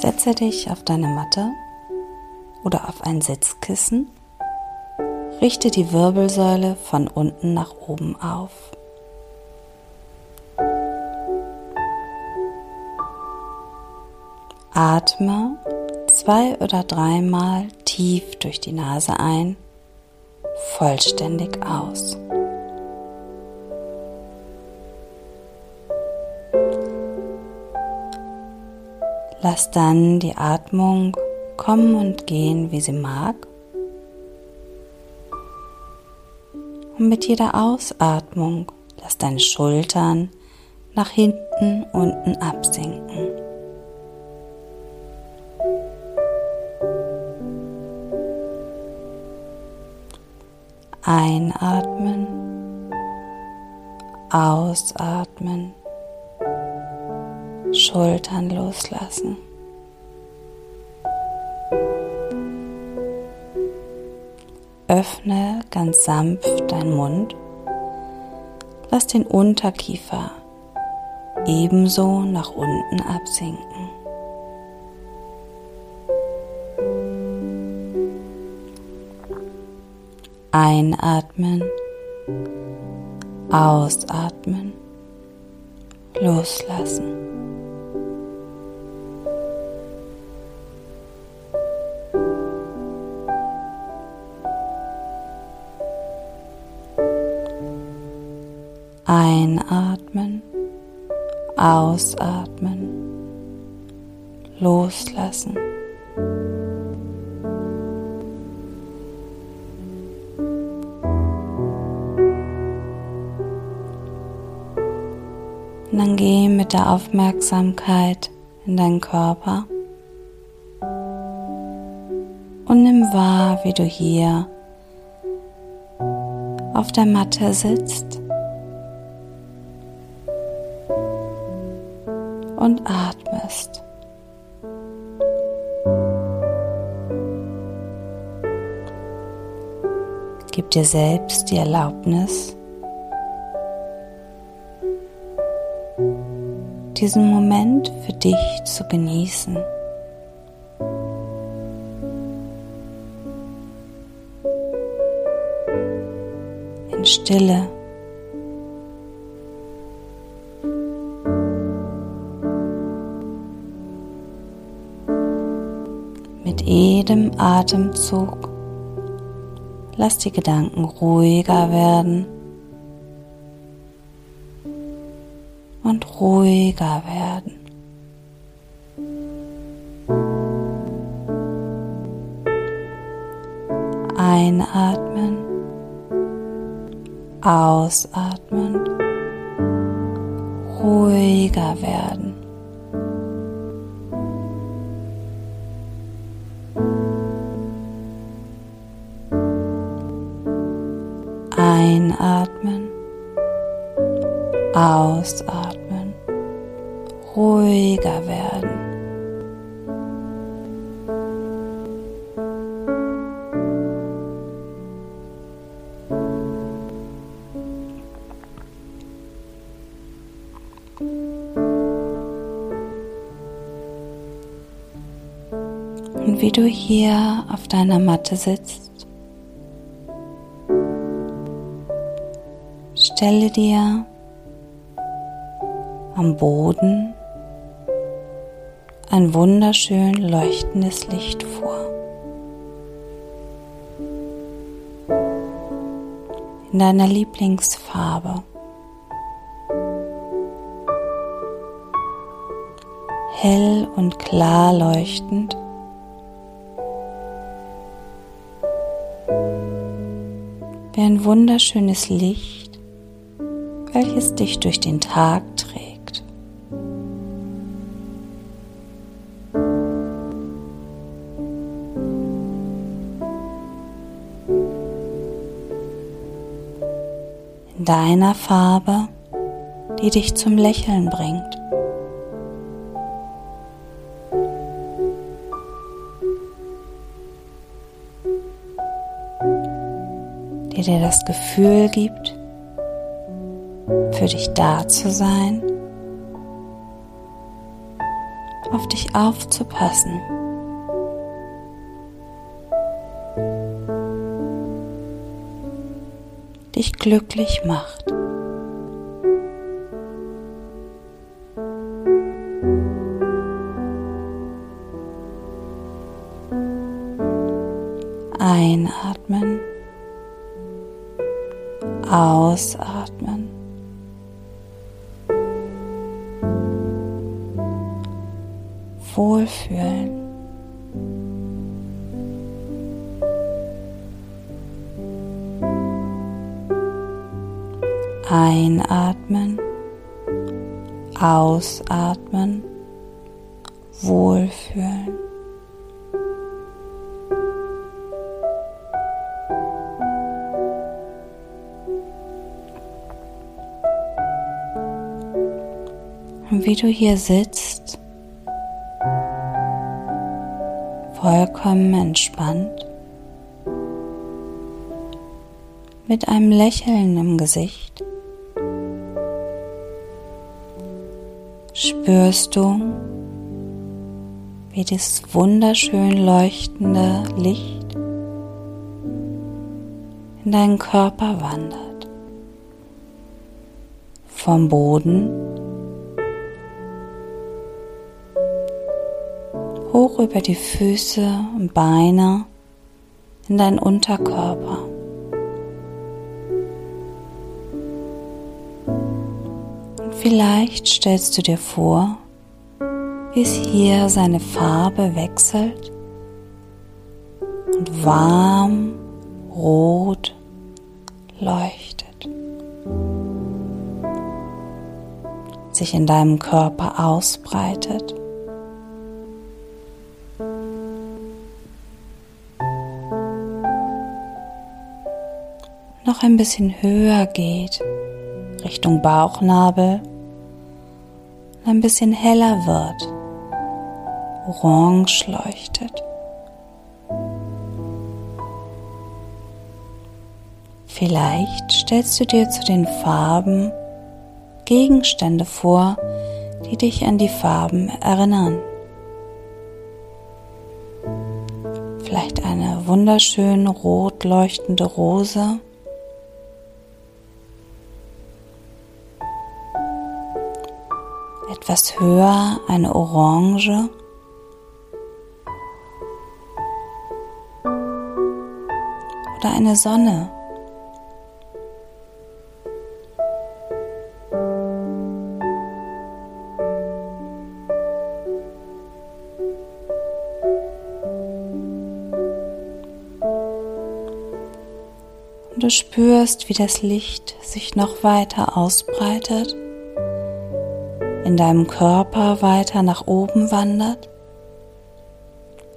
Setze dich auf deine Matte oder auf ein Sitzkissen. Richte die Wirbelsäule von unten nach oben auf. Atme zwei oder dreimal tief durch die Nase ein, vollständig aus. Lass dann die Atmung kommen und gehen, wie sie mag. Und mit jeder Ausatmung lass deine Schultern nach hinten unten absinken. Einatmen, ausatmen. Schultern loslassen. Öffne ganz sanft deinen Mund. Lass den Unterkiefer ebenso nach unten absinken. Einatmen, ausatmen, loslassen. Ausatmen, loslassen. Und dann geh mit der Aufmerksamkeit in deinen Körper. Und nimm wahr, wie du hier auf der Matte sitzt atmest. Gib dir selbst die Erlaubnis, diesen Moment für dich zu genießen. In Stille. Jedem Atemzug lass die Gedanken ruhiger werden und ruhiger werden. Einatmen, ausatmen, ruhiger werden. Einatmen, ausatmen, ruhiger werden. Und wie du hier auf deiner Matte sitzt, Stelle dir am Boden ein wunderschön leuchtendes Licht vor. In deiner Lieblingsfarbe. Hell und klar leuchtend. Wie ein wunderschönes Licht welches dich durch den Tag trägt. In deiner Farbe, die dich zum Lächeln bringt. die dir das Gefühl gibt, für dich da zu sein auf dich aufzupassen. dich glücklich macht. Einatmen, ausatmen. Wohlfühlen. Einatmen, ausatmen, wohlfühlen. Wie du hier sitzt, vollkommen entspannt, mit einem Lächeln im Gesicht, spürst du, wie das wunderschön leuchtende Licht in deinen Körper wandert. Vom Boden hoch über die Füße und Beine in deinen Unterkörper. Vielleicht stellst du dir vor, wie es hier seine Farbe wechselt und warm rot leuchtet, sich in deinem Körper ausbreitet. Noch ein bisschen höher geht, Richtung Bauchnabel ein bisschen heller wird, orange leuchtet. Vielleicht stellst du dir zu den Farben Gegenstände vor, die dich an die Farben erinnern. Vielleicht eine wunderschön rot leuchtende Rose etwas höher eine Orange. Oder eine Sonne. Und du spürst, wie das Licht sich noch weiter ausbreitet in deinem Körper weiter nach oben wandert,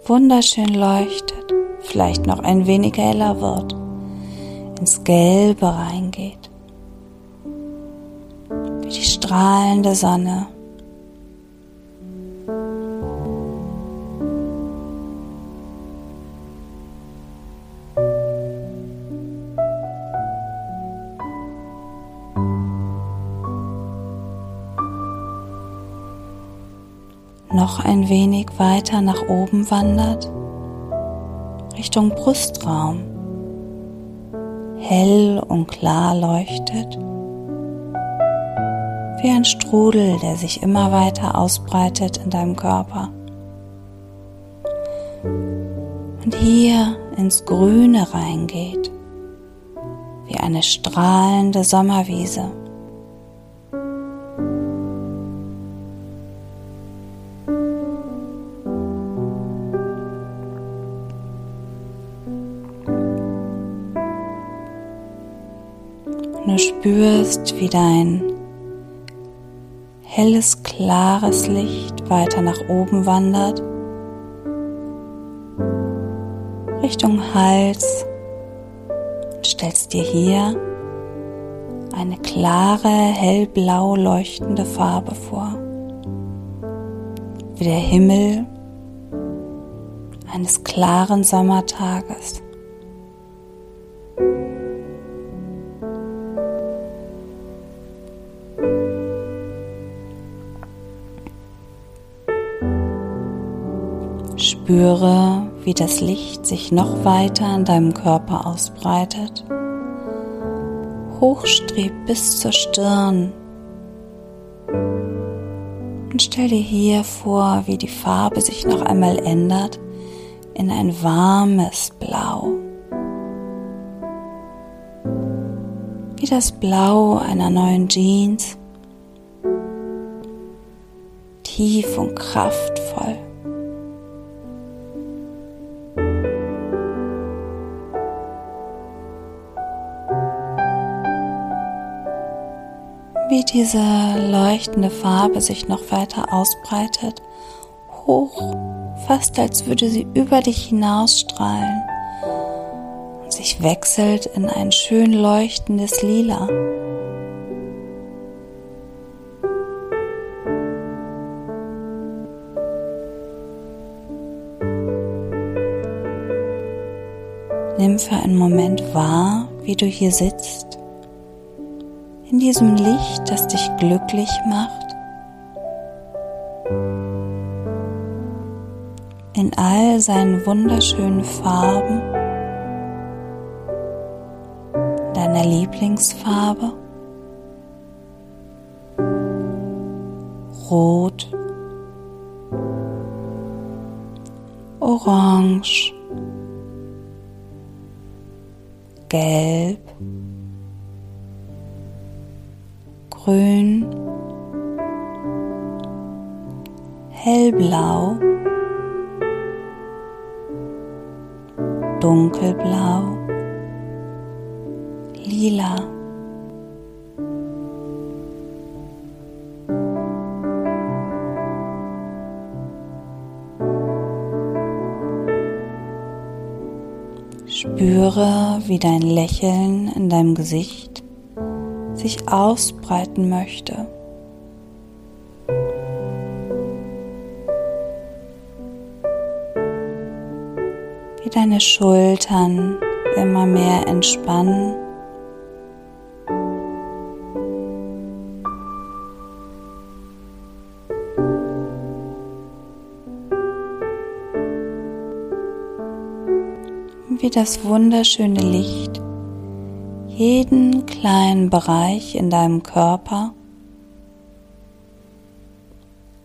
wunderschön leuchtet, vielleicht noch ein wenig heller wird, ins Gelbe reingeht, wie die strahlende Sonne noch ein wenig weiter nach oben wandert, Richtung Brustraum, hell und klar leuchtet, wie ein Strudel, der sich immer weiter ausbreitet in deinem Körper. Und hier ins Grüne reingeht, wie eine strahlende Sommerwiese. Spürst, wie dein helles, klares Licht weiter nach oben wandert, Richtung Hals und stellst dir hier eine klare, hellblau leuchtende Farbe vor, wie der Himmel eines klaren Sommertages. Spüre, wie das Licht sich noch weiter an deinem Körper ausbreitet, hochstrebt bis zur Stirn und stell dir hier vor, wie die Farbe sich noch einmal ändert in ein warmes Blau. Wie das Blau einer neuen Jeans, tief und kraftvoll. Diese leuchtende Farbe sich noch weiter ausbreitet, hoch, fast als würde sie über dich hinausstrahlen und sich wechselt in ein schön leuchtendes Lila. Nimm für einen Moment wahr, wie du hier sitzt in diesem Licht, das dich glücklich macht, in all seinen wunderschönen Farben, deiner Lieblingsfarbe, Rot, Orange, Gelb, grün, hellblau, dunkelblau, lila. Spüre, wie dein Lächeln in deinem Gesicht sich ausbreiten möchte. Wie deine Schultern immer mehr entspannen. Wie das wunderschöne Licht jeden kleinen Bereich in deinem Körper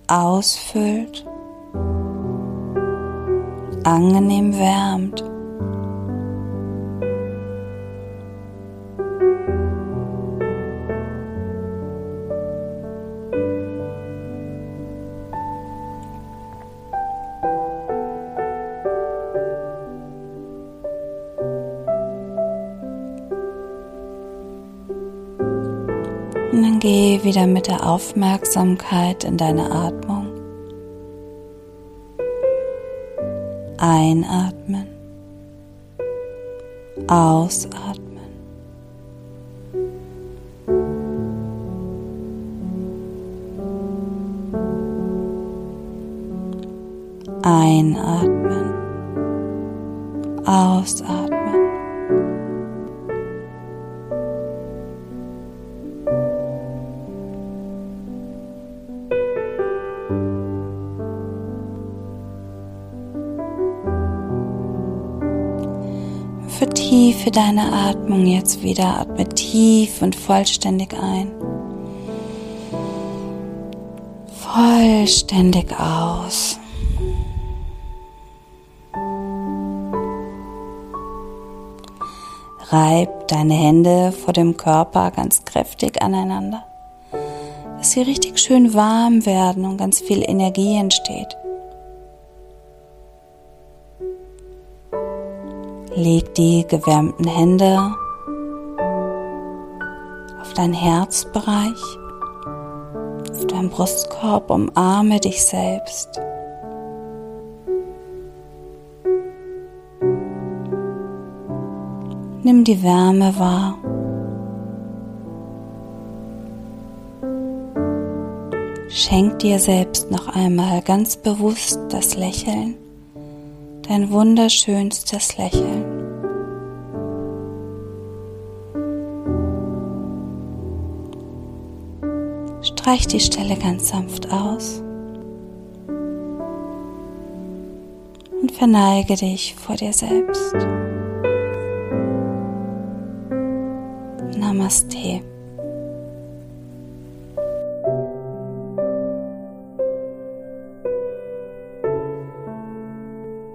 ausfüllt, angenehm wärmt. Geh wieder mit der Aufmerksamkeit in deine Atmung. Einatmen. Ausatmen. Einatmen. Ausatmen. Vertiefe deine Atmung jetzt wieder. Atme tief und vollständig ein. Vollständig aus. Reib deine Hände vor dem Körper ganz kräftig aneinander, dass sie richtig schön warm werden und ganz viel Energie entsteht. Leg die gewärmten Hände auf dein Herzbereich, auf deinen Brustkorb, umarme dich selbst. Nimm die Wärme wahr. Schenk dir selbst noch einmal ganz bewusst das Lächeln dein wunderschönstes Lächeln. Streich die Stelle ganz sanft aus. und verneige dich vor dir selbst. Namaste.